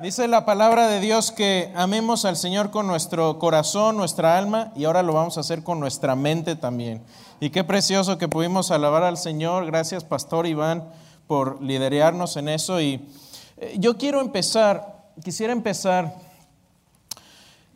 Dice la palabra de Dios que amemos al Señor con nuestro corazón, nuestra alma y ahora lo vamos a hacer con nuestra mente también. Y qué precioso que pudimos alabar al Señor. Gracias, Pastor Iván, por liderarnos en eso. Y eh, yo quiero empezar, quisiera empezar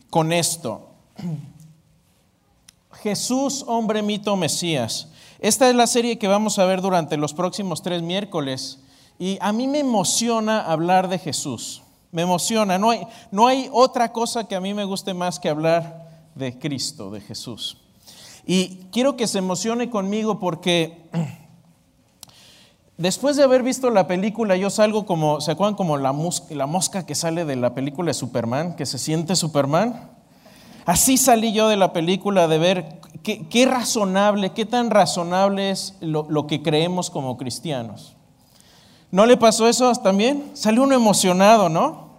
con esto. Jesús, hombre, mito, Mesías. Esta es la serie que vamos a ver durante los próximos tres miércoles. Y a mí me emociona hablar de Jesús me emociona. No hay, no hay otra cosa que a mí me guste más que hablar de Cristo, de Jesús. Y quiero que se emocione conmigo porque después de haber visto la película, yo salgo como, ¿se acuerdan como la, la mosca que sale de la película de Superman, que se siente Superman? Así salí yo de la película de ver qué, razonable, qué tan razonable es lo, lo que creemos como cristianos. ¿No le pasó eso también? Salió uno emocionado, ¿no?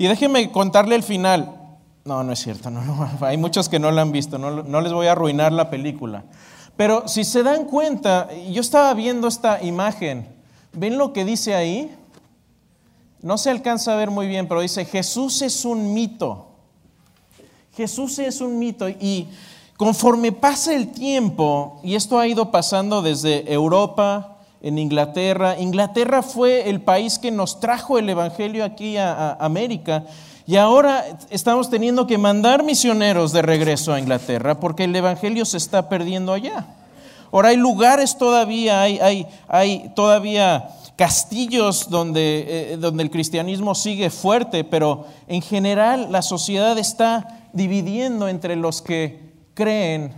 Y déjenme contarle el final. No, no es cierto, no, hay muchos que no la han visto, no, no les voy a arruinar la película. Pero si se dan cuenta, yo estaba viendo esta imagen, ¿ven lo que dice ahí? No se alcanza a ver muy bien, pero dice, Jesús es un mito. Jesús es un mito. Y conforme pasa el tiempo, y esto ha ido pasando desde Europa, en Inglaterra. Inglaterra fue el país que nos trajo el Evangelio aquí a, América. Y ahora estamos teniendo que mandar misioneros de regreso a Inglaterra porque el Evangelio se está perdiendo allá. Ahora hay lugares todavía, hay, hay, todavía castillos donde, eh, donde el cristianismo sigue fuerte, pero en general la sociedad está dividiendo entre los que creen,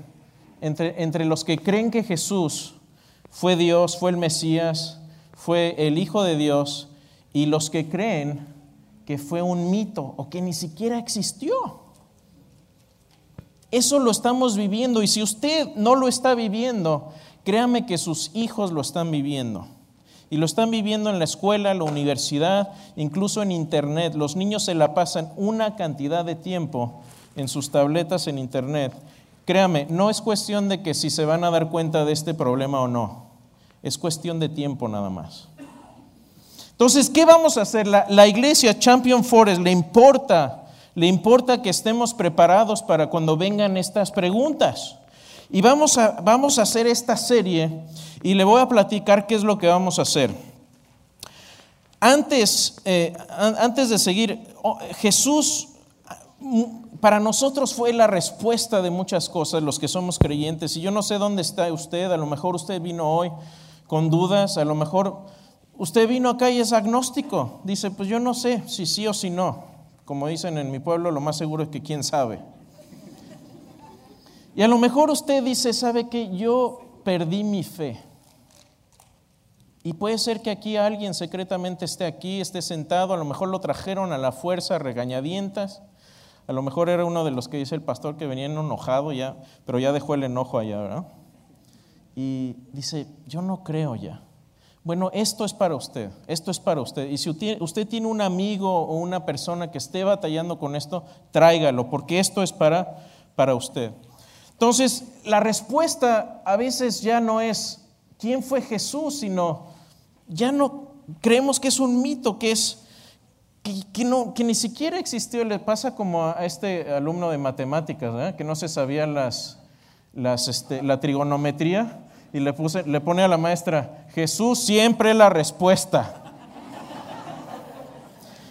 entre, entre los que creen que Jesús fue Dios, fue el Mesías, fue el Hijo de Dios, y los que creen que fue un mito o que ni siquiera existió. Eso lo estamos viviendo y si usted no lo está viviendo, créame que sus hijos lo están viviendo. Y lo están viviendo en la escuela, la universidad, incluso en internet. Los niños se la pasan una cantidad de tiempo en sus tabletas en internet Créame, no es cuestión de que si se van a dar cuenta de este problema o no. Es cuestión de tiempo nada más. Entonces, ¿qué vamos a hacer? La, iglesia Champion Forest le importa, le importa que estemos preparados para cuando vengan estas preguntas. Y vamos a, vamos a hacer esta serie y le voy a platicar qué es lo que vamos a hacer. Antes, eh, antes de seguir, oh, Jesús para nosotros fue la respuesta de muchas cosas, los que somos creyentes. Y yo no sé dónde está usted, a lo mejor usted vino hoy con dudas, a lo mejor usted vino acá y es agnóstico. Dice, pues yo no sé si sí o si no. Como dicen en mi pueblo, lo más seguro es que quién sabe. Y a lo mejor usted dice, ¿sabe que Yo perdí mi fe. Y puede ser que aquí alguien secretamente esté aquí, esté sentado, a lo mejor lo trajeron a la fuerza, regañadientas. A lo mejor era uno de los que dice el pastor que venía enojado ya, pero ya dejó el enojo allá, ¿verdad? Y dice, yo no creo ya. Bueno, esto es para usted, esto es para usted. Y si usted tiene un amigo o una persona que esté batallando con esto, tráigalo, porque esto es para, para usted. Entonces, la respuesta a veces ya no es quién fue Jesús, sino ya no creemos que es un mito, que es que, no, que ni siquiera existió, le pasa como a este alumno de matemáticas, que no se sabía las, este, la trigonometría y le, puse, le pone a la maestra, Jesús siempre la respuesta.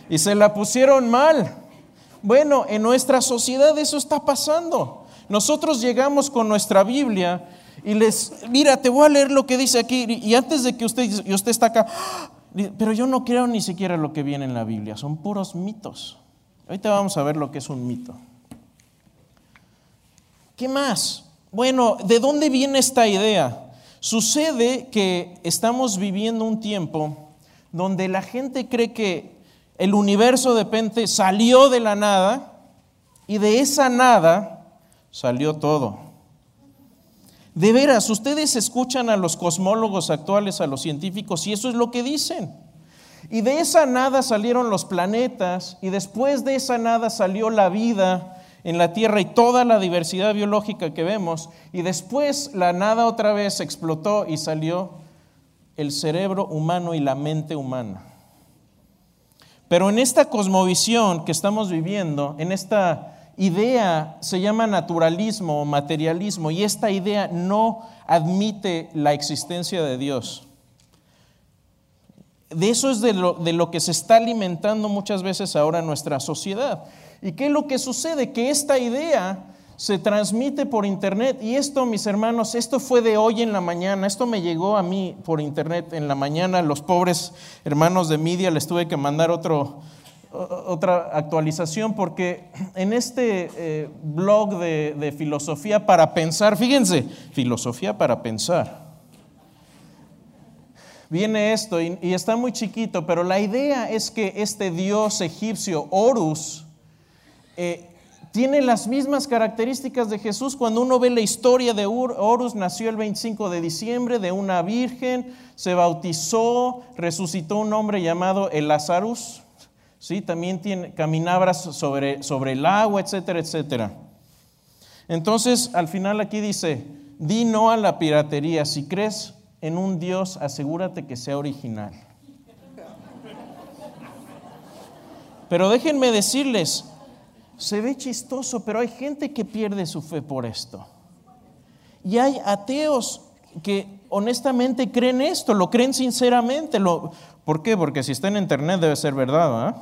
y se la pusieron mal. Bueno, en nuestra sociedad eso está pasando. Nosotros llegamos con nuestra Biblia y les, mira, te voy a leer lo que dice aquí. Y antes de que usted, y usted está acá, pero yo no creo ni siquiera lo que viene en la Biblia, son puros mitos. Ahorita vamos a ver lo que es un mito. ¿Qué más? Bueno, ¿de dónde viene esta idea? Sucede que estamos viviendo un tiempo donde la gente cree que el universo de repente salió de la nada y de esa nada salió todo. De veras, ustedes escuchan a los cosmólogos actuales, a los científicos, y eso es lo que dicen. Y de esa nada salieron los planetas, y después de esa nada salió la vida en la Tierra y toda la diversidad biológica que vemos, y después la nada otra vez explotó y salió el cerebro humano y la mente humana. Pero en esta cosmovisión que estamos viviendo, en esta idea se llama naturalismo o materialismo y esta idea no admite la existencia de Dios. De eso es de lo, de lo, que se está alimentando muchas veces ahora nuestra sociedad. ¿Y qué es lo que sucede? Que esta idea se transmite por internet. Y esto, mis hermanos, esto fue de hoy en la mañana, esto me llegó a mí por internet en la mañana, los pobres hermanos de media les tuve que mandar otro, otra actualización porque en este eh, blog de, filosofía para pensar, fíjense, filosofía para pensar. Viene esto y, está muy chiquito, pero la idea es que este dios egipcio, Horus, eh, tiene las mismas características de Jesús. Cuando uno ve la historia de Horus, nació el 25 de diciembre de una virgen, se bautizó, resucitó un hombre llamado el Lazarus, ¿sí? también tiene, caminaba sobre, sobre el agua, etcétera, etcétera. Entonces, al final aquí dice, di no a la piratería, si crees en un Dios, asegúrate que sea original. Pero déjenme decirles, se ve chistoso, pero hay gente que pierde su fe por esto. Y hay ateos que honestamente creen esto, lo creen sinceramente. ¿Por qué? Porque si está en internet debe ser verdad.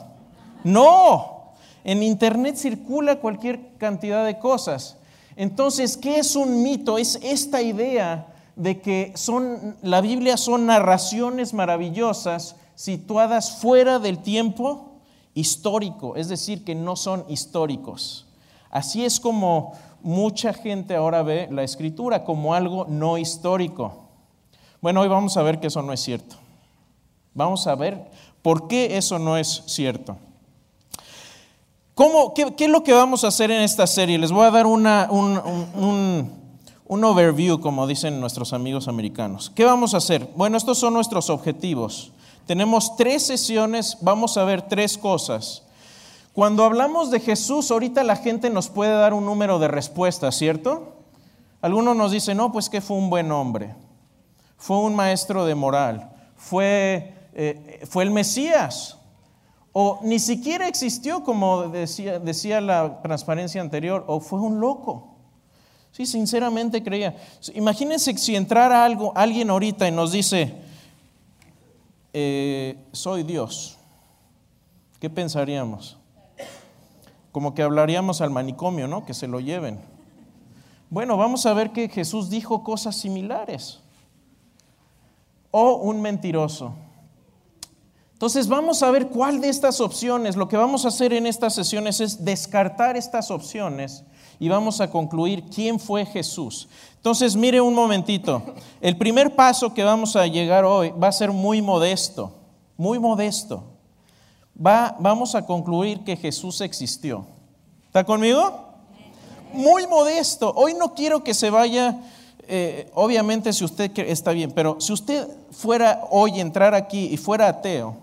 No, en internet circula cualquier cantidad de cosas. Entonces, ¿qué es un mito? Es esta idea de que son, la Biblia son narraciones maravillosas situadas fuera del tiempo histórico, es decir, que no son históricos. Así es como mucha gente ahora ve la escritura como algo no histórico. Bueno, hoy vamos a ver que eso no es cierto. Vamos a ver por qué eso no es cierto. ¿Cómo, qué, es lo que vamos a hacer en esta serie? Les voy a dar una, un, un overview, como dicen nuestros amigos americanos. ¿Qué vamos a hacer? Bueno, estos son nuestros objetivos. Tenemos tres sesiones, vamos a ver tres cosas. Cuando hablamos de Jesús, ahorita la gente nos puede dar un número de respuestas, ¿cierto? Algunos nos dicen, no, pues que fue un buen hombre, fue un maestro de moral, fue, eh, fue el Mesías, o ni siquiera existió, como decía, decía la transparencia anterior, o fue un loco. Sí, sinceramente creía. Imagínense si entrara algo, alguien ahorita y nos dice, eh, soy Dios, ¿qué pensaríamos? Como que hablaríamos al manicomio, ¿no? Que se lo lleven. Bueno, vamos a ver que Jesús dijo cosas similares. O un mentiroso. Entonces vamos a ver cuál de estas opciones, lo que vamos a hacer en estas sesiones es descartar estas opciones y vamos a concluir quién fue Jesús. Entonces, mire un momentito. El primer paso que vamos a llegar hoy va a ser muy modesto, muy modesto. Va, vamos a concluir que Jesús existió. ¿Está conmigo? Muy modesto. Hoy no quiero que se vaya, eh, obviamente si usted está bien, pero si usted fuera hoy entrar aquí y fuera ateo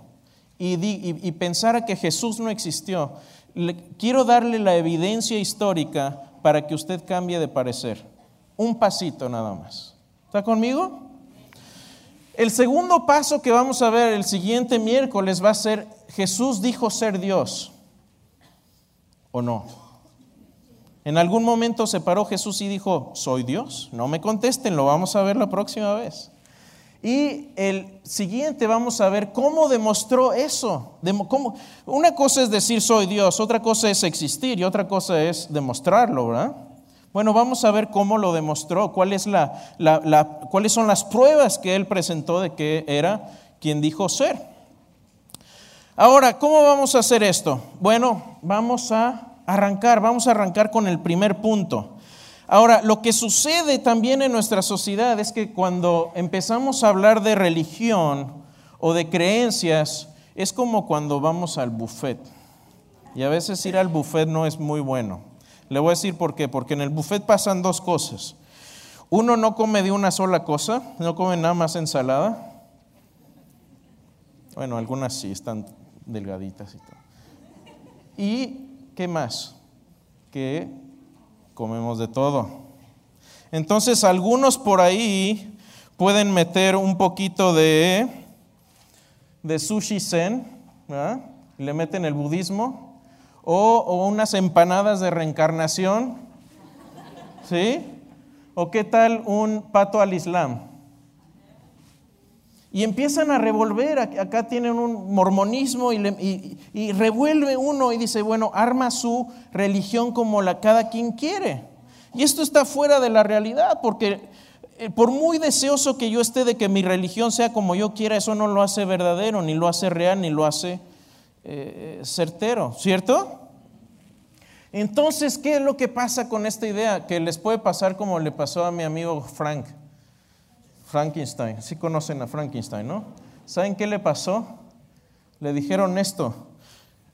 y, y pensara que Jesús no existió, quiero darle la evidencia histórica para que usted cambie de parecer. Un pasito nada más. ¿Está conmigo? El segundo paso que vamos a ver el siguiente miércoles va a ser Jesús dijo ser Dios. ¿O no? En algún momento se paró Jesús y dijo, ¿soy Dios? No me contesten, lo vamos a ver la próxima vez. Y el siguiente vamos a ver cómo demostró eso. una cosa es decir soy Dios, otra cosa es existir y otra cosa es demostrarlo, ¿verdad? Bueno, vamos a ver cómo lo demostró, cuáles son las pruebas que él presentó de que era quien dijo ser. Ahora, ¿cómo vamos a hacer esto? Bueno, vamos a arrancar, vamos a arrancar con el primer punto. Ahora, lo que sucede también en nuestra sociedad es que cuando empezamos a hablar de religión o de creencias, es como cuando vamos al buffet. Y a veces ir al buffet no es muy bueno. Le voy a decir por qué. Porque en el buffet pasan dos cosas. Uno no come de una sola cosa, no come nada más ensalada. Bueno, algunas sí están delgaditas y todo. ¿Y qué más? Que comemos de todo. Entonces algunos por ahí pueden meter un poquito de, de sushi zen, y le meten el budismo, o, o unas empanadas de reencarnación, ¿sí? ¿O qué tal un pato al Islam? Y empiezan a revolver, acá tienen un mormonismo y, revuelve uno y dice, bueno, arma su religión como la cada quien quiere. Y esto está fuera de la realidad, porque eh, por muy deseoso que yo esté de que mi religión sea como yo quiera, eso no lo hace verdadero, ni lo hace real, ni lo hace eh, certero, ¿cierto? Entonces, ¿qué es lo que pasa con esta idea? Que les puede pasar como le pasó a mi amigo Frank. Frankenstein. Sí conocen a Frankenstein, ¿no? ¿Saben qué le pasó? Le dijeron esto.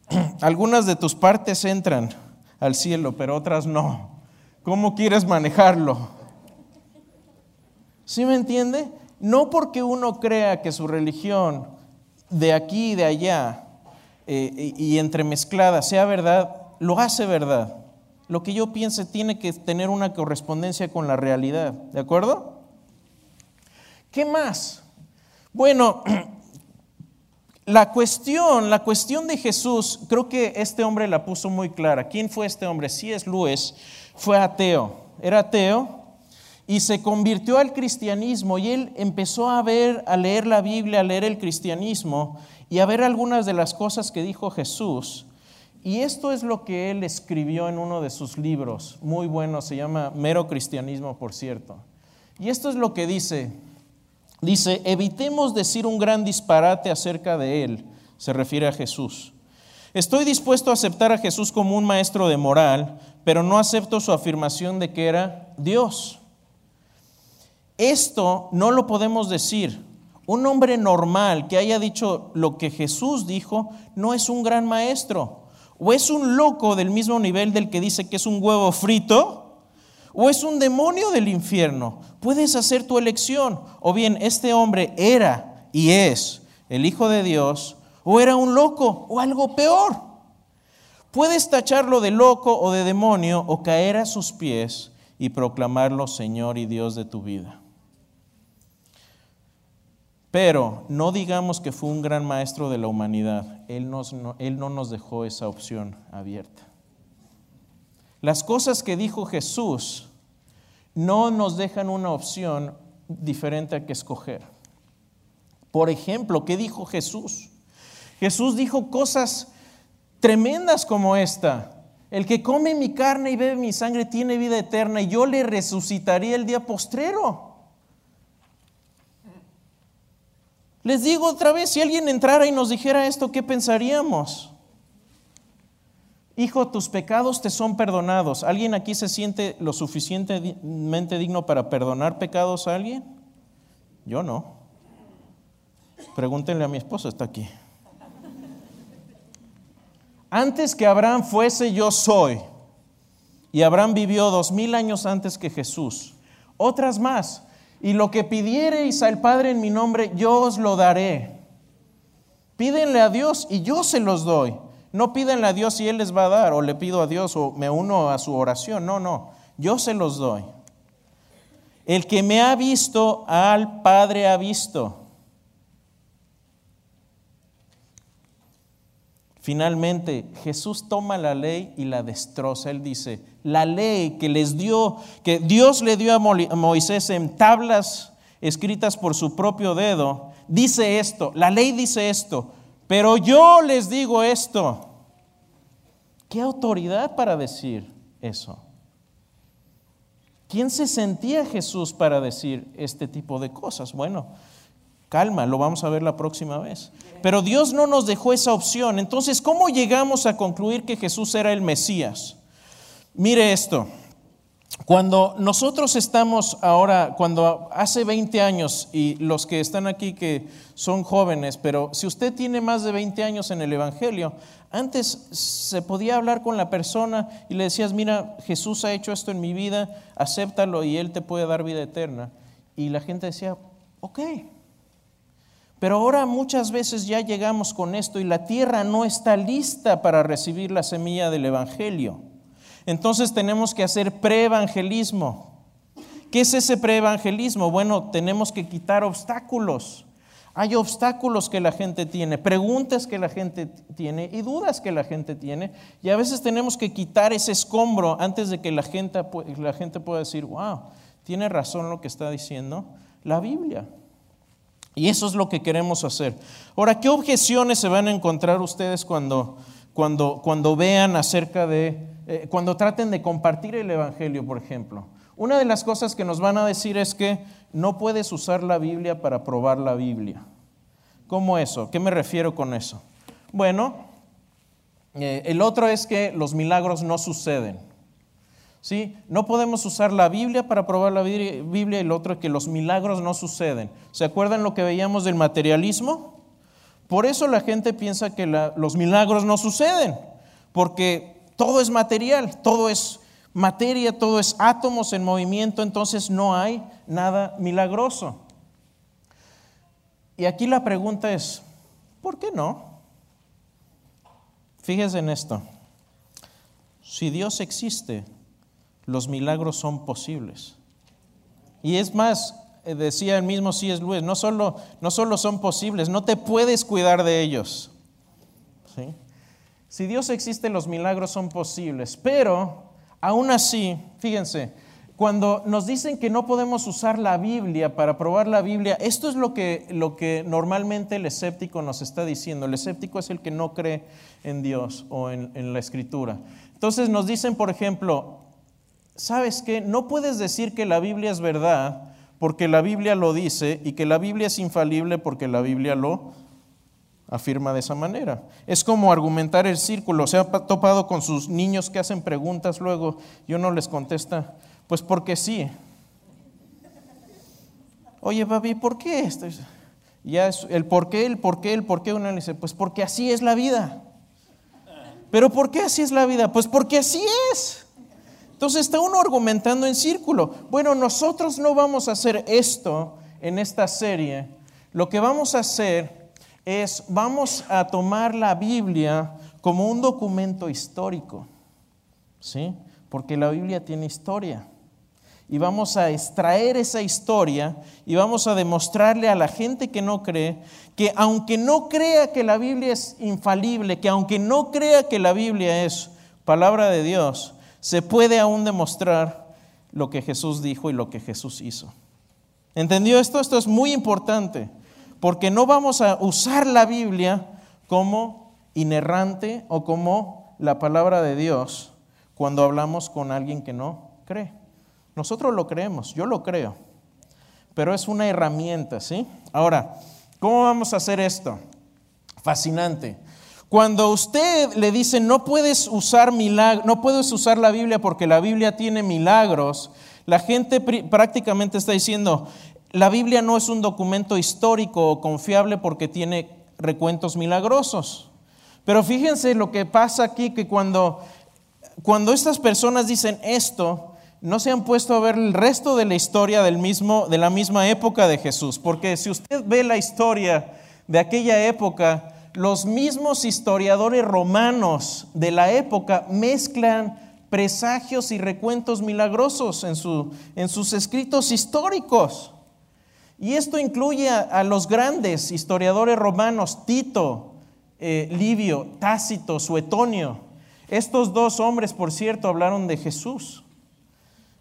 Algunas de tus partes entran al cielo, pero otras no. ¿Cómo quieres manejarlo? ¿Sí me entiende? No porque uno crea que su religión de aquí y de allá eh, y entremezclada sea verdad, lo hace verdad. Lo que yo piense tiene que tener una correspondencia con la realidad. ¿De acuerdo? ¿Qué más? Bueno, la cuestión, la cuestión de Jesús, creo que este hombre la puso muy clara. ¿Quién fue este hombre? Sí es Luis, fue ateo. Era ateo y se convirtió al cristianismo y él empezó a ver, a leer la Biblia, a leer el cristianismo y a ver algunas de las cosas que dijo Jesús. Y esto es lo que él escribió en uno de sus libros, muy bueno, se llama Mero Cristianismo, por cierto. Y esto es lo que dice, Dice, evitemos decir un gran disparate acerca de Él, se refiere a Jesús. Estoy dispuesto a aceptar a Jesús como un maestro de moral, pero no acepto su afirmación de que era Dios. Esto no lo podemos decir. Un hombre normal que haya dicho lo que Jesús dijo no es un gran maestro. O es un loco del mismo nivel del que dice que es un huevo frito, o es un demonio del infierno. Puedes hacer tu elección. O bien, este hombre era y es el Hijo de Dios, o era un loco, o algo peor. Puedes tacharlo de loco o de demonio, o caer a sus pies y proclamarlo Señor y Dios de tu vida. Pero no digamos que fue un gran maestro de la humanidad. Él, él no nos dejó esa opción abierta. Las cosas que dijo Jesús no nos dejan una opción diferente a que escoger. Por ejemplo, ¿qué dijo Jesús? Jesús dijo cosas tremendas como esta. El que come mi carne y bebe mi sangre tiene vida eterna y yo le resucitaría el día postrero. Les digo otra vez, si alguien entrara y nos dijera esto, ¿qué pensaríamos? Hijo, tus pecados te son perdonados. ¿Alguien aquí se siente lo suficientemente digno para perdonar pecados a alguien? Yo no. Pregúntenle a mi esposa, está aquí. Antes que Abraham fuese, yo soy. Y Abraham vivió dos mil años antes que Jesús. Otras más. Y lo que pidiereis al Padre en mi nombre, yo os lo daré. Pídenle a Dios y yo se los doy. No pídenle a Dios y Él les va a dar, o le pido a Dios o me uno a su oración. No, no, yo se los doy. El que me ha visto, al Padre ha visto. Finalmente, Jesús toma la ley y la destroza. Él dice, la ley que les dio, que Dios le dio a Moisés en tablas escritas por su propio dedo, dice esto, la ley dice esto, pero yo les digo esto. ¿Qué autoridad para decir eso? ¿Quién se sentía Jesús para decir este tipo de cosas? Bueno, calma, lo vamos a ver la próxima vez. Pero Dios no nos dejó esa opción. Entonces, ¿cómo llegamos a concluir que Jesús era el Mesías? Mire esto. Cuando nosotros estamos ahora, cuando hace 20 años, y los que están aquí que son jóvenes, pero si usted tiene más de 20 años en el Evangelio, antes se podía hablar con la persona y le decías, mira, Jesús ha hecho esto en mi vida, acéptalo y Él te puede dar vida eterna. Y la gente decía, ok. Pero ahora muchas veces ya llegamos con esto y la tierra no está lista para recibir la semilla del Evangelio. Entonces tenemos que hacer preevangelismo. ¿Qué es ese preevangelismo? Bueno, tenemos que quitar obstáculos. Hay obstáculos que la gente tiene, preguntas que la gente tiene y dudas que la gente tiene. Y a veces tenemos que quitar ese escombro antes de que la gente, la gente pueda decir, wow, tiene razón lo que está diciendo la Biblia. Y eso es lo que queremos hacer. Ahora, ¿qué objeciones se van a encontrar ustedes cuando, cuando, cuando vean acerca de, eh, cuando traten de compartir el Evangelio, por ejemplo? Una de las cosas que nos van a decir es que no puedes usar la Biblia para probar la Biblia. ¿Cómo eso? ¿Qué me refiero con eso? Bueno, eh, el otro es que los milagros no suceden. ¿Sí? No podemos usar la Biblia para probar la Biblia y el otro es que los milagros no suceden. ¿Se acuerdan lo que veíamos del materialismo? Por eso la gente piensa que los milagros no suceden, porque todo es material, todo es materia, todo es átomos en movimiento, entonces no hay nada milagroso. Y aquí la pregunta es, ¿por qué no? Fíjese en esto. Si Dios existe, los milagros son posibles. Y es más, decía el mismo C.S. Luis, no solo, no solo son posibles, no te puedes cuidar de ellos. Si Dios existe, los milagros son posibles, pero aún así, fíjense, cuando nos dicen que no podemos usar la Biblia para probar la Biblia, esto es lo que, lo que normalmente el escéptico nos está diciendo. El escéptico es el que no cree en Dios o en, en la Escritura. Entonces nos dicen, por ejemplo, ¿sabes qué? No puedes decir que la Biblia es verdad porque la Biblia lo dice y que la Biblia es infalible porque la Biblia lo afirma de esa manera. Es como argumentar el círculo. Se ha topado con sus niños que hacen preguntas luego y uno les contesta, pues porque sí. Oye, papi, ¿por qué? Ya es el por qué, el por qué, el por qué. Uno le dice, pues porque así es la vida. ¿Pero por qué así es la vida? Pues porque así es. Entonces está uno argumentando en círculo. Bueno, nosotros no vamos a hacer esto en esta serie. Lo que vamos a hacer es, vamos a tomar la Biblia como un documento histórico. ¿Sí? Porque la Biblia tiene historia. Y vamos a extraer esa historia y vamos a demostrarle a la gente que no cree que aunque no crea que la Biblia es infalible, que aunque no crea que la Biblia es palabra de Dios, se puede aún demostrar lo que Jesús dijo y lo que Jesús hizo. ¿Entendió esto? Esto es muy importante, porque no vamos a usar la Biblia como inerrante o como la palabra de Dios cuando hablamos con alguien que no cree. Nosotros lo creemos, yo lo creo, pero es una herramienta, ¿sí? Ahora, ¿cómo vamos a hacer esto? Fascinante. Cuando usted le dice no puedes usar no puedes usar la Biblia porque la Biblia tiene milagros, la gente prácticamente está diciendo la Biblia no es un documento histórico o confiable porque tiene recuentos milagrosos. Pero fíjense lo que pasa aquí que cuando cuando estas personas dicen esto, no se han puesto a ver el resto de la historia del mismo, de la misma época de Jesús, porque si usted ve la historia de aquella época, los mismos historiadores romanos de la época mezclan presagios y recuentos milagrosos en, sus escritos históricos. Y esto incluye a, los grandes historiadores romanos, Tito, eh, Livio, Tácito, Suetonio. Estos dos hombres, por cierto, hablaron de Jesús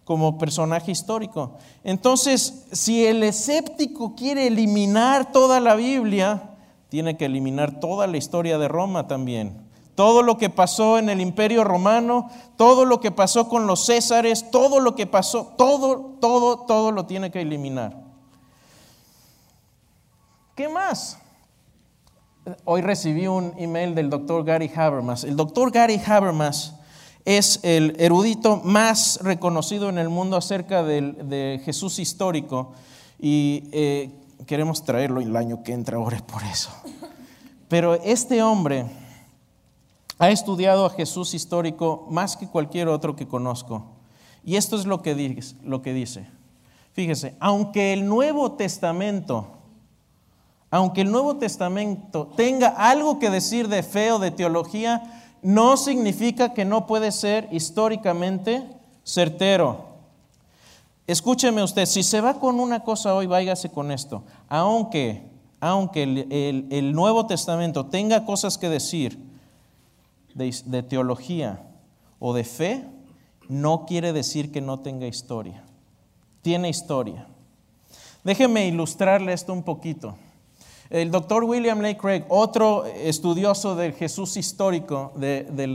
como personaje histórico. Entonces, si el escéptico quiere eliminar toda la Biblia, tiene que eliminar toda la historia de Roma también. Todo lo que pasó en el imperio romano, todo lo que pasó con los césares, todo lo que pasó, todo, todo, todo lo tiene que eliminar. ¿Qué más? Hoy recibí un email del doctor Gary Habermas. El doctor Gary Habermas es el erudito más reconocido en el mundo acerca de Jesús histórico y eh, queremos traerlo el año que entra, ore por eso. Pero este hombre ha estudiado a Jesús histórico más que cualquier otro que conozco. Y esto es lo que dice. Lo que dice. Fíjese, aunque el Nuevo Testamento, aunque el Nuevo Testamento tenga algo que decir de fe o de teología, no significa que no puede ser históricamente certero. Escúcheme usted, si se va con una cosa hoy, váyase con esto. Aunque, aunque el, Nuevo Testamento tenga cosas que decir de teología o de fe, no quiere decir que no tenga historia. Tiene historia. Déjeme ilustrarle esto un poquito. El doctor William Lake Craig, otro estudioso del Jesús histórico,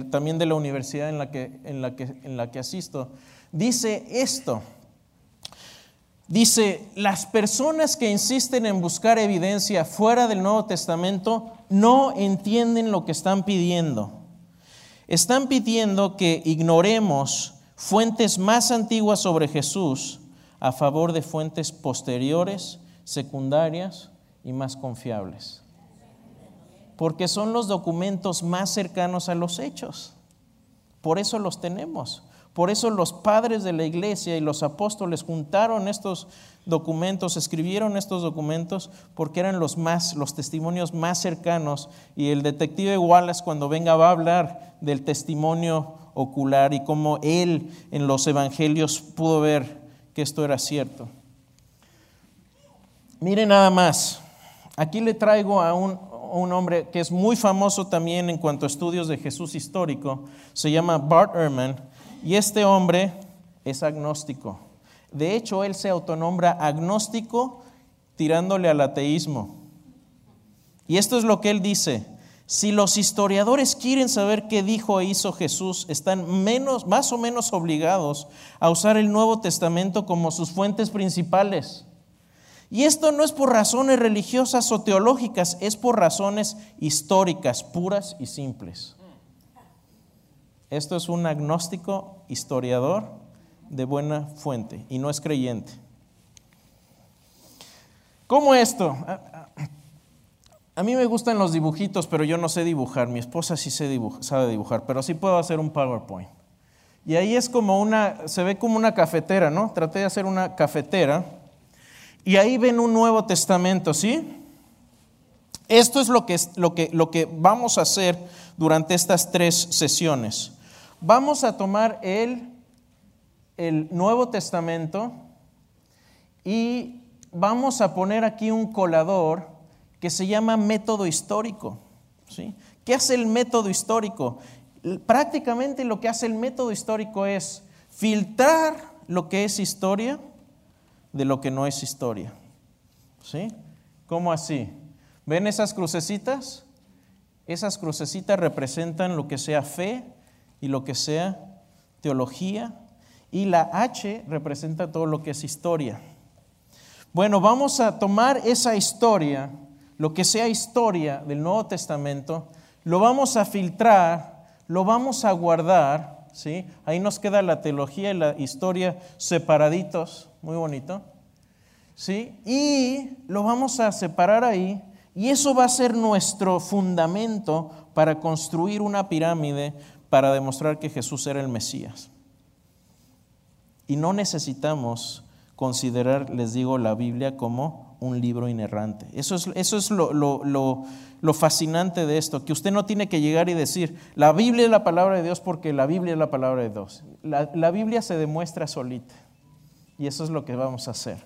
también de la universidad en la que asisto, dice esto. Dice, las personas que insisten en buscar evidencia fuera del Nuevo Testamento no entienden lo que están pidiendo. Están pidiendo que ignoremos fuentes más antiguas sobre Jesús a favor de fuentes posteriores, secundarias y más confiables. Porque son los documentos más cercanos a los hechos. Por eso los tenemos. Por eso los padres de la iglesia y los apóstoles juntaron estos documentos, escribieron estos documentos porque eran los más los testimonios más cercanos. Y el detective Wallace cuando venga va a hablar del testimonio ocular y cómo él en los evangelios pudo ver que esto era cierto. Mire nada más, aquí le traigo a un, un, hombre que es muy famoso también en cuanto a estudios de Jesús histórico, se llama Bart Ehrman, y este hombre es agnóstico. De hecho, él se autonombra agnóstico tirándole al ateísmo. Y esto es lo que él dice. Si los historiadores quieren saber qué dijo e hizo Jesús, están menos, más o menos obligados a usar el Nuevo Testamento como sus fuentes principales. Y esto no es por razones religiosas o teológicas, es por razones históricas, puras y simples. Esto es un agnóstico historiador de buena fuente y no es creyente. ¿Cómo esto? A mí me gustan los dibujitos, pero yo no sé dibujar. Mi esposa sí sabe dibujar, pero sí puedo hacer un PowerPoint. Y ahí es como una, se ve como una cafetera, ¿no? Traté de hacer una cafetera. Y ahí ven un Nuevo Testamento, ¿sí? Esto es lo que, lo que, lo que vamos a hacer durante estas tres sesiones. Vamos a tomar el, el Nuevo Testamento y vamos a poner aquí un colador que se llama método histórico. ¿sí? ¿Qué hace el método histórico? Prácticamente lo que hace el método histórico es filtrar lo que es historia de lo que no es historia. ¿Sí? ¿Cómo así? ¿Ven esas crucecitas? Esas crucecitas representan lo que sea fe y lo que sea teología. Y la H representa todo lo que es historia. Bueno, vamos a tomar esa historia lo que sea historia del Nuevo Testamento, lo vamos a filtrar, lo vamos a guardar, ¿sí? Ahí nos queda la teología y la historia separaditos, muy bonito, ¿sí? Y lo vamos a separar ahí y eso va a ser nuestro fundamento para construir una pirámide para demostrar que Jesús era el Mesías. Y no necesitamos considerar, les digo, la Biblia como un libro inerrante. Eso es, eso es lo, lo, fascinante de esto, que usted no tiene que llegar y decir, la Biblia es la palabra de Dios porque la Biblia es la palabra de Dios. La, la Biblia se demuestra solita y eso es lo que vamos a hacer.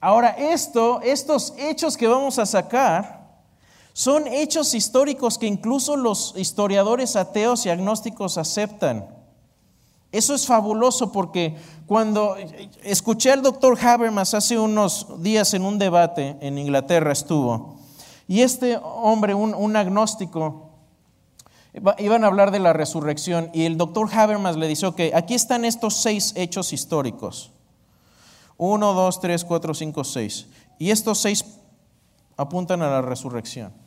Ahora, esto, estos hechos que vamos a sacar son hechos históricos que incluso los historiadores ateos y agnósticos aceptan. Eso es fabuloso porque cuando escuché al doctor Habermas hace unos días en un debate en Inglaterra estuvo, y este hombre, un, agnóstico, iban a hablar de la resurrección y el doctor Habermas le dice, ok, aquí están estos seis hechos históricos. Uno, dos, tres, cuatro, cinco, seis. Y estos seis apuntan a la resurrección.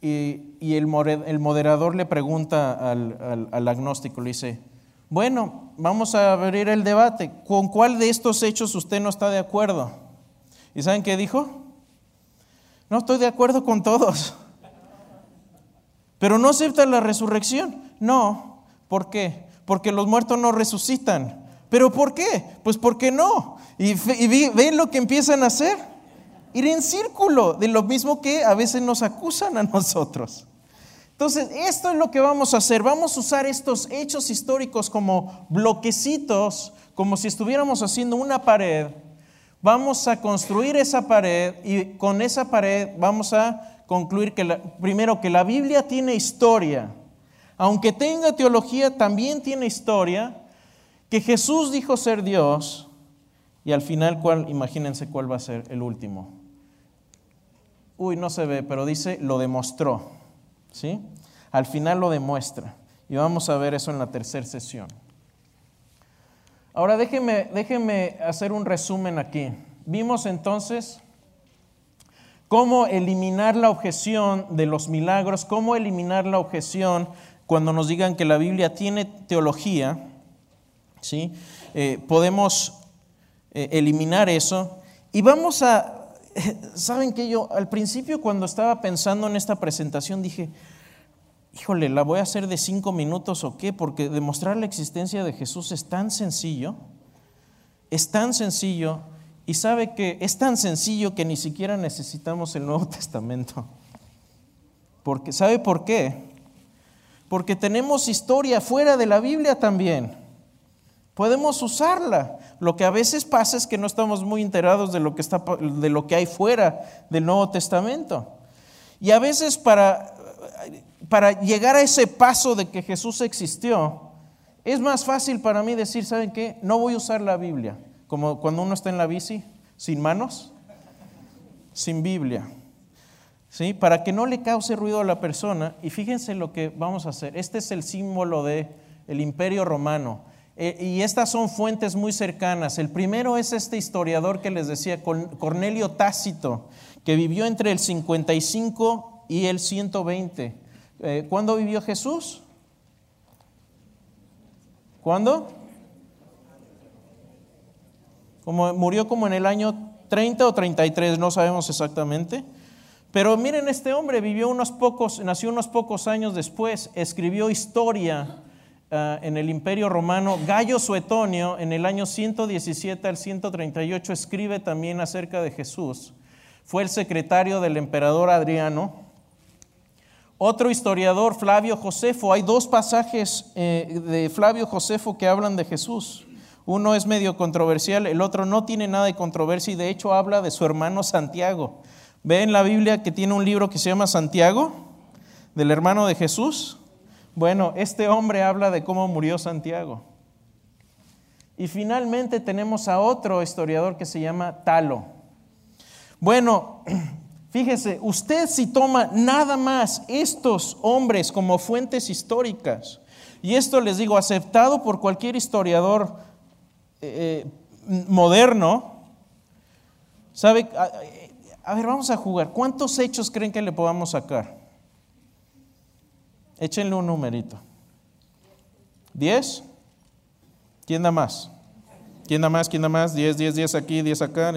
Y, el, moderador le pregunta al, agnóstico, le dice, bueno, vamos a abrir el debate. ¿Con cuál de estos hechos usted no está de acuerdo? ¿Y saben qué dijo? No estoy de acuerdo con todos. Pero no acepta la resurrección. No. ¿Por qué? Porque los muertos no resucitan. ¿Pero por qué? Pues porque no. Y, y ven lo que empiezan a hacer. Ir en círculo de lo mismo que a veces nos acusan a nosotros. Entonces, esto es lo que vamos a hacer. Vamos a usar estos hechos históricos como bloquecitos, como si estuviéramos haciendo una pared. vamos a construir esa pared y con esa pared vamos a concluir que primero que la Biblia tiene historia, aunque tenga teología también tiene historia, que Jesús dijo ser Dios y al final cuál, imagínense cuál va a ser el último. Uy, no se ve, pero dice lo demostró, ¿sí? Al final lo demuestra y vamos a ver eso en la tercera sesión. Ahora déjenme, déjenme hacer un resumen aquí. Vimos entonces cómo eliminar la objeción de los milagros, cómo eliminar la objeción cuando nos digan que la Biblia tiene teología, ¿sí? Eh, podemos eh, eliminar eso. Y vamos a, ¿saben que yo al principio cuando estaba pensando en esta presentación dije, híjole, ¿la voy a hacer de cinco minutos o qué? Porque demostrar la existencia de Jesús es tan sencillo, es tan sencillo, y sabe que es tan sencillo que ni siquiera necesitamos el Nuevo Testamento. Porque, ¿Sabe por qué? Porque tenemos historia fuera de la Biblia también. Podemos usarla. Lo que a veces pasa es que no estamos muy enterados de lo que, está, de lo que hay fuera del Nuevo Testamento. Y a veces para para llegar a ese paso de que Jesús existió, es más fácil para mí decir, ¿saben qué? No voy a usar la Biblia, como cuando uno está en la bici, sin manos, sin Biblia. ¿Sí? Para que no le cause ruido a la persona, y fíjense lo que vamos a hacer. Este es el símbolo del el imperio romano. Eh, y estas son fuentes muy cercanas. El primero es este historiador que les decía, Cornelio Tácito, que vivió entre el 55 y el 120 eh, ¿Cuándo vivió Jesús? ¿Cuándo? Como, murió como en el año 30 o 33, no sabemos exactamente. Pero miren, este hombre vivió unos pocos, nació unos pocos años después, escribió historia ah, en el Imperio Romano. Gallo Suetonio, en el año 117 al 138, escribe también acerca de Jesús. Fue el secretario del emperador Adriano. Otro historiador, Flavio Josefo, hay dos pasajes eh, de Flavio Josefo que hablan de Jesús. Uno es medio controversial, el otro no tiene nada de controversia y de hecho habla de su hermano Santiago. ¿Ve en la Biblia que tiene un libro que se llama Santiago, del hermano de Jesús? Bueno, este hombre habla de cómo murió Santiago. Y finalmente tenemos a otro historiador que se llama Talo. Bueno, Fíjese, usted si toma nada más estos hombres como fuentes históricas, y esto les digo, aceptado por cualquier historiador eh, moderno, ¿sabe? A, ver, vamos a jugar. ¿Cuántos hechos creen que le podamos sacar? Échenle un numerito. ¿Diez? ¿Quién da más? ¿Quién da más? ¿Quién da más? Diez, diez, diez aquí, diez acá.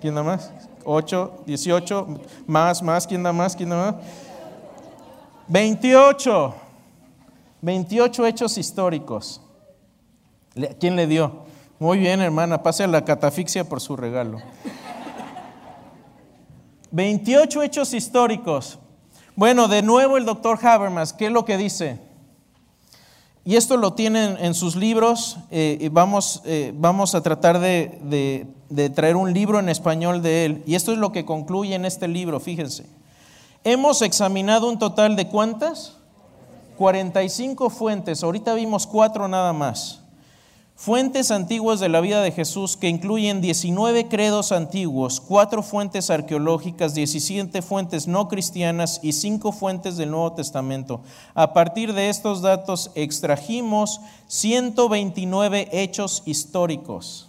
¿Quién da más? 8, 18, más, más, ¿quién da más? ¿Quién da más? 28, 28 hechos históricos. ¿Quién le dio? Muy bien, hermana, pase a la catafixia por su regalo. 28 hechos históricos. Bueno, de nuevo el doctor Habermas, ¿qué es lo que dice? Y esto lo tienen en sus libros. Eh, vamos, eh, vamos a tratar de, de traer un libro en español de él. Y esto es lo que concluye en este libro, fíjense. Hemos examinado un total de cuántas? 45 fuentes. Ahorita vimos cuatro nada más. Fuentes antiguas de la vida de Jesús que incluyen 19 credos antiguos, cuatro fuentes arqueológicas, 17 fuentes no cristianas y cinco fuentes del Nuevo Testamento. A partir de estos datos extrajimos 129 hechos históricos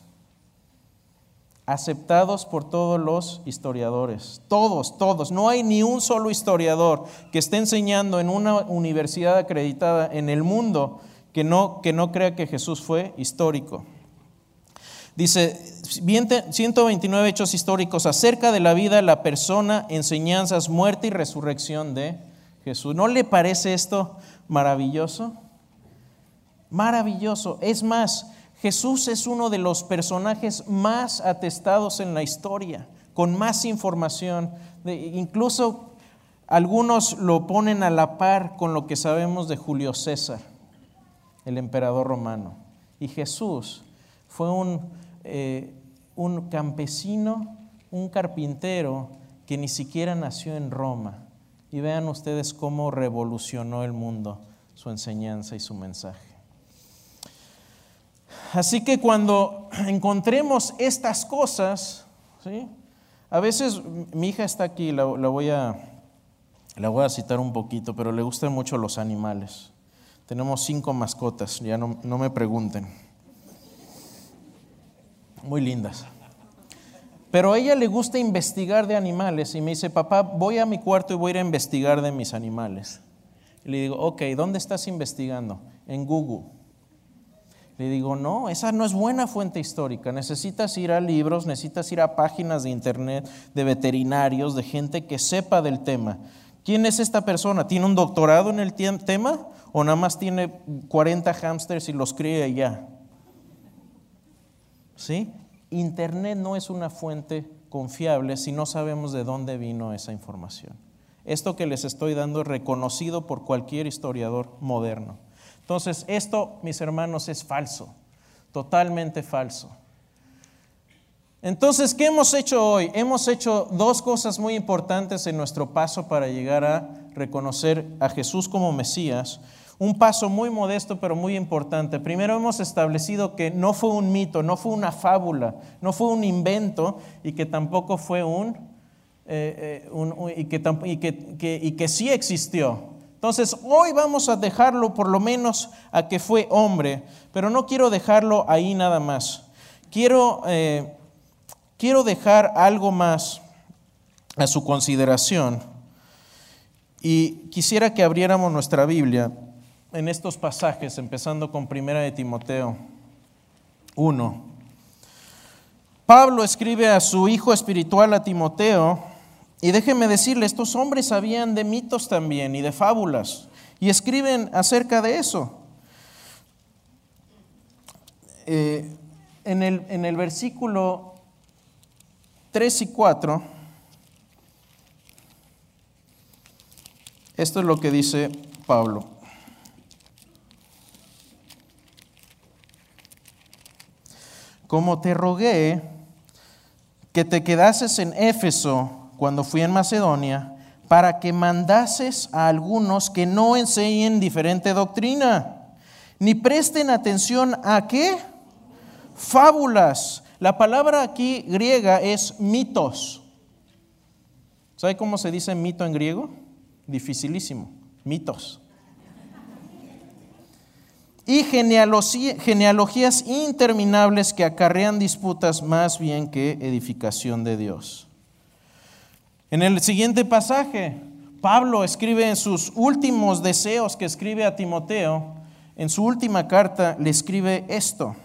aceptados por todos los historiadores. Todos, todos. No hay ni un solo historiador que esté enseñando en una universidad acreditada en el mundo que no, que no crea que Jesús fue histórico. Dice 129 hechos históricos acerca de la vida, la persona, enseñanzas, muerte y resurrección de Jesús. ¿No le parece esto maravilloso? Maravilloso. Es más, Jesús es uno de los personajes más atestados en la historia, con más información. incluso algunos lo ponen a la par con lo que sabemos de Julio César el emperador romano. Y Jesús fue un, eh, un campesino, un carpintero que ni siquiera nació en Roma. Y vean ustedes cómo revolucionó el mundo su enseñanza y su mensaje. Así que cuando encontremos estas cosas, ¿sí? a veces mi hija está aquí, la, voy a, la voy a citar un poquito, pero le gustan mucho los animales. Tenemos cinco mascotas, ya no, no me pregunten. Muy lindas. Pero a ella le gusta investigar de animales y me dice, papá, voy a mi cuarto y voy a ir a investigar de mis animales. Le digo, ok, ¿dónde estás investigando? En Google. Le digo, no, esa no es buena fuente histórica. Necesitas ir a libros, necesitas ir a páginas de internet de veterinarios, de gente que sepa del tema. ¿Quién es esta persona? ¿Tiene un doctorado en el tema o nada más tiene 40 hámsters y los cría ya? ¿Sí? Internet no es una fuente confiable si no sabemos de dónde vino esa información. Esto que les estoy dando es reconocido por cualquier historiador moderno. Entonces, esto, mis hermanos, es falso, totalmente falso. Entonces, ¿qué hemos hecho hoy? Hemos hecho dos cosas muy importantes en nuestro paso para llegar a reconocer a Jesús como Mesías. Un paso muy modesto pero muy importante. Primero hemos establecido que no fue un mito, no fue una fábula, no fue un invento y que tampoco fue un, eh, eh, y, que, y que sí existió. Entonces, hoy vamos a dejarlo por lo menos a que fue hombre, pero no quiero dejarlo ahí nada más. Quiero, eh, quiero dejar algo más a su consideración y quisiera que abriéramos nuestra Biblia en estos pasajes, empezando con Primera de Timoteo 1. Pablo escribe a su hijo espiritual a Timoteo, y déjenme decirle, estos hombres sabían de mitos también y de fábulas y escriben acerca de eso. Eh, en, el, en el versículo 3 y 4, esto es lo que dice Pablo. Como te rogué que te quedases en Éfeso, cuando fui en Macedonia, para que mandases a algunos que no enseñen diferente doctrina, ni presten atención a qué? Fábulas. La palabra aquí griega es mitos. ¿Sabe cómo se dice mito en griego? Dificilísimo. Mitos. Y genealogías interminables que acarrean disputas más bien que edificación de Dios. En el siguiente pasaje, Pablo escribe en sus últimos deseos que escribe a Timoteo, en su última carta le escribe esto.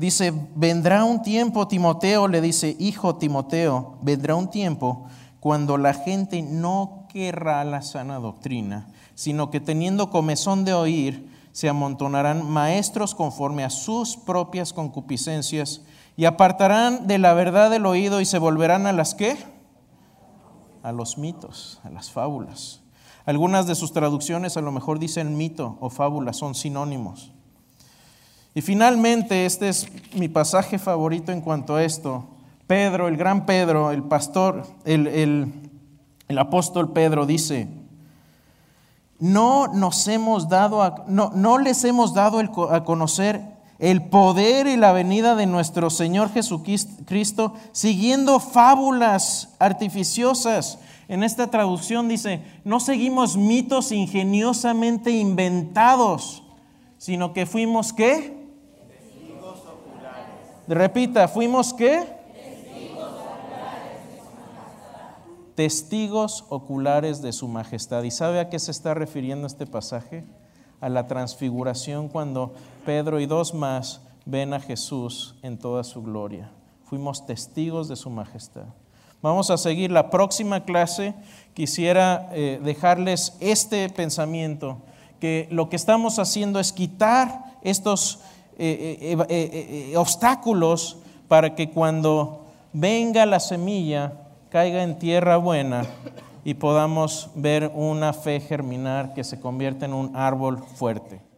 Dice, vendrá un tiempo, Timoteo le dice, hijo Timoteo, vendrá un tiempo cuando la gente no querrá la sana doctrina, sino que teniendo comezón de oír, se amontonarán maestros conforme a sus propias concupiscencias y apartarán de la verdad el oído y se volverán a las que a los mitos, a las fábulas. Algunas de sus traducciones a lo mejor dicen mito o fábula, son sinónimos. Y finalmente, este es mi pasaje favorito en cuanto a esto. Pedro, el gran Pedro, el pastor, el, apóstol Pedro dice, no nos hemos dado a, no, no les hemos dado a conocer el poder y la venida de nuestro Señor Jesucristo siguiendo fábulas artificiosas. En esta traducción dice, no seguimos mitos ingeniosamente inventados, sino que fuimos qué? Repita, fuimos qué? Testigos oculares de su majestad. Testigos oculares de su majestad. ¿Y sabe a qué se está refiriendo este pasaje? a la transfiguración cuando Pedro y dos más ven a Jesús en toda su gloria. Fuimos testigos de su majestad. Vamos a seguir la próxima clase. Quisiera eh, dejarles este pensamiento, que lo que estamos haciendo es quitar estos eh, eh, obstáculos para que cuando venga la semilla caiga en tierra buena y podamos ver una fe germinar que se convierte en un árbol fuerte.